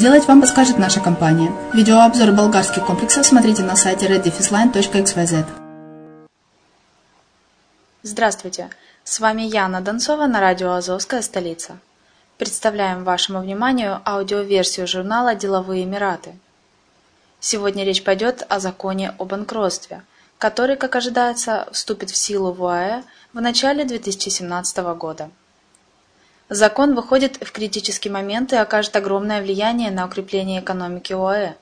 сделать, вам подскажет наша компания. Видеообзор болгарских комплексов смотрите на сайте reddefisline.xyz. Здравствуйте! С вами Яна Донцова на радио «Азовская столица». Представляем вашему вниманию аудиоверсию журнала «Деловые Эмираты». Сегодня речь пойдет о законе о банкротстве, который, как ожидается, вступит в силу в ОАЭ в начале 2017 года. Закон выходит в критический момент и окажет огромное влияние на укрепление экономики ОАЭ.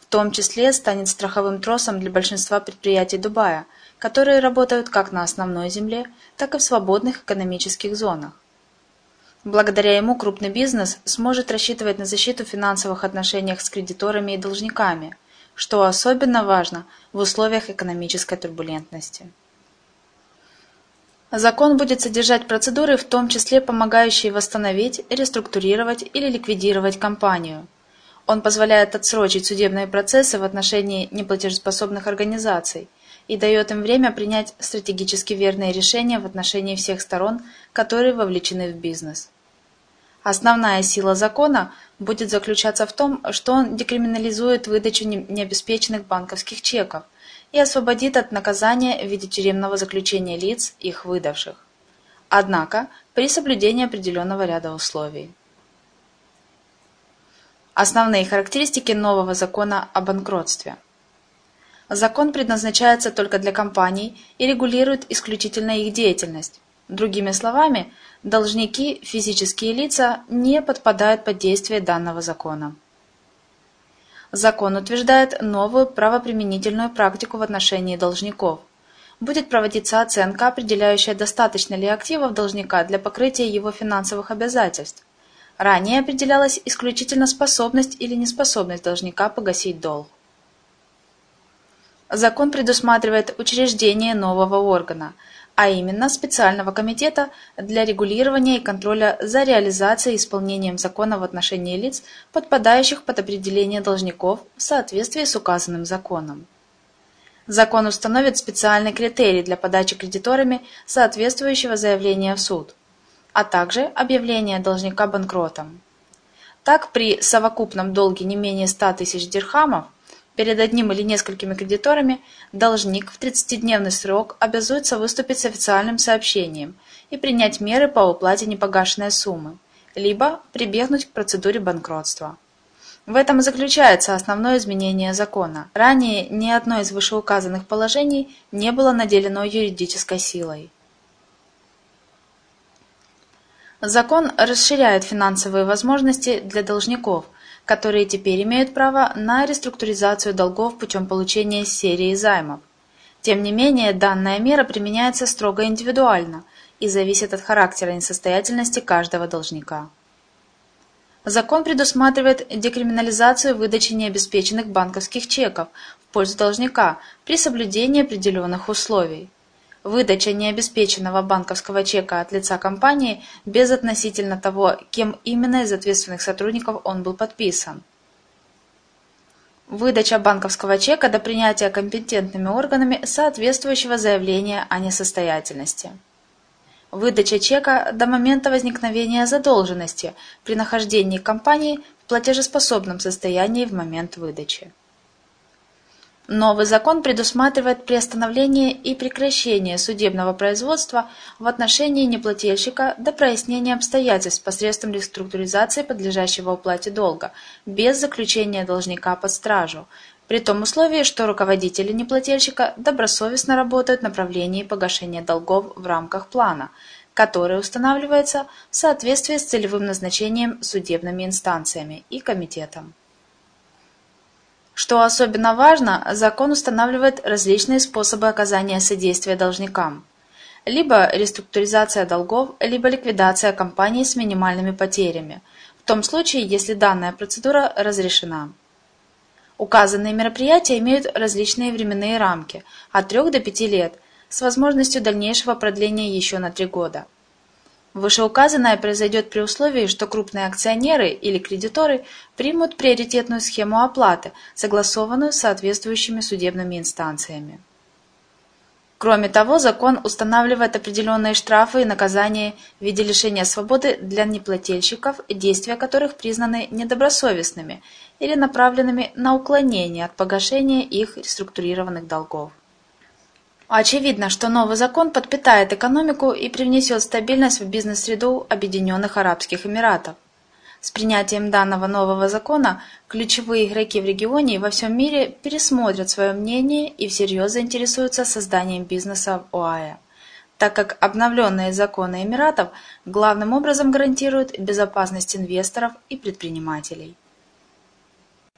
В том числе станет страховым тросом для большинства предприятий Дубая, которые работают как на основной земле, так и в свободных экономических зонах. Благодаря ему крупный бизнес сможет рассчитывать на защиту в финансовых отношениях с кредиторами и должниками, что особенно важно в условиях экономической турбулентности. Закон будет содержать процедуры, в том числе помогающие восстановить, реструктурировать или ликвидировать компанию. Он позволяет отсрочить судебные процессы в отношении неплатежеспособных организаций и дает им время принять стратегически верные решения в отношении всех сторон, которые вовлечены в бизнес. Основная сила закона будет заключаться в том, что он декриминализует выдачу необеспеченных банковских чеков и освободит от наказания в виде тюремного заключения лиц, их выдавших. Однако, при соблюдении определенного ряда условий. Основные характеристики нового закона о банкротстве. Закон предназначается только для компаний и регулирует исключительно их деятельность. Другими словами, должники, физические лица, не подпадают под действие данного закона. Закон утверждает новую правоприменительную практику в отношении должников. Будет проводиться оценка, определяющая, достаточно ли активов должника для покрытия его финансовых обязательств. Ранее определялась исключительно способность или неспособность должника погасить долг. Закон предусматривает учреждение нового органа, а именно специального комитета для регулирования и контроля за реализацией и исполнением закона в отношении лиц, подпадающих под определение должников в соответствии с указанным законом. Закон установит специальный критерий для подачи кредиторами соответствующего заявления в суд, а также объявления должника банкротом. Так, при совокупном долге не менее 100 тысяч дирхамов Перед одним или несколькими кредиторами должник в 30-дневный срок обязуется выступить с официальным сообщением и принять меры по уплате непогашенной суммы, либо прибегнуть к процедуре банкротства. В этом и заключается основное изменение закона. Ранее ни одно из вышеуказанных положений не было наделено юридической силой. Закон расширяет финансовые возможности для должников, которые теперь имеют право на реструктуризацию долгов путем получения серии займов. Тем не менее, данная мера применяется строго индивидуально и зависит от характера несостоятельности каждого должника. Закон предусматривает декриминализацию выдачи необеспеченных банковских чеков в пользу должника при соблюдении определенных условий. Выдача необеспеченного банковского чека от лица компании без относительно того, кем именно из ответственных сотрудников он был подписан. Выдача банковского чека до принятия компетентными органами соответствующего заявления о несостоятельности. Выдача чека до момента возникновения задолженности при нахождении компании в платежеспособном состоянии в момент выдачи. Новый закон предусматривает приостановление и прекращение судебного производства в отношении неплательщика до прояснения обстоятельств посредством реструктуризации подлежащего уплате долга, без заключения должника под стражу, при том условии, что руководители неплательщика добросовестно работают в направлении погашения долгов в рамках плана, который устанавливается в соответствии с целевым назначением судебными инстанциями и комитетом. Что особенно важно, закон устанавливает различные способы оказания содействия должникам. Либо реструктуризация долгов, либо ликвидация компании с минимальными потерями, в том случае, если данная процедура разрешена. Указанные мероприятия имеют различные временные рамки – от 3 до 5 лет, с возможностью дальнейшего продления еще на 3 года. Вышеуказанное произойдет при условии, что крупные акционеры или кредиторы примут приоритетную схему оплаты, согласованную с соответствующими судебными инстанциями. Кроме того, закон устанавливает определенные штрафы и наказания в виде лишения свободы для неплательщиков, действия которых признаны недобросовестными или направленными на уклонение от погашения их реструктурированных долгов. Очевидно, что новый закон подпитает экономику и привнесет стабильность в бизнес-среду Объединенных Арабских Эмиратов. С принятием данного нового закона ключевые игроки в регионе и во всем мире пересмотрят свое мнение и всерьез заинтересуются созданием бизнеса в ОАЭ, так как обновленные законы Эмиратов главным образом гарантируют безопасность инвесторов и предпринимателей.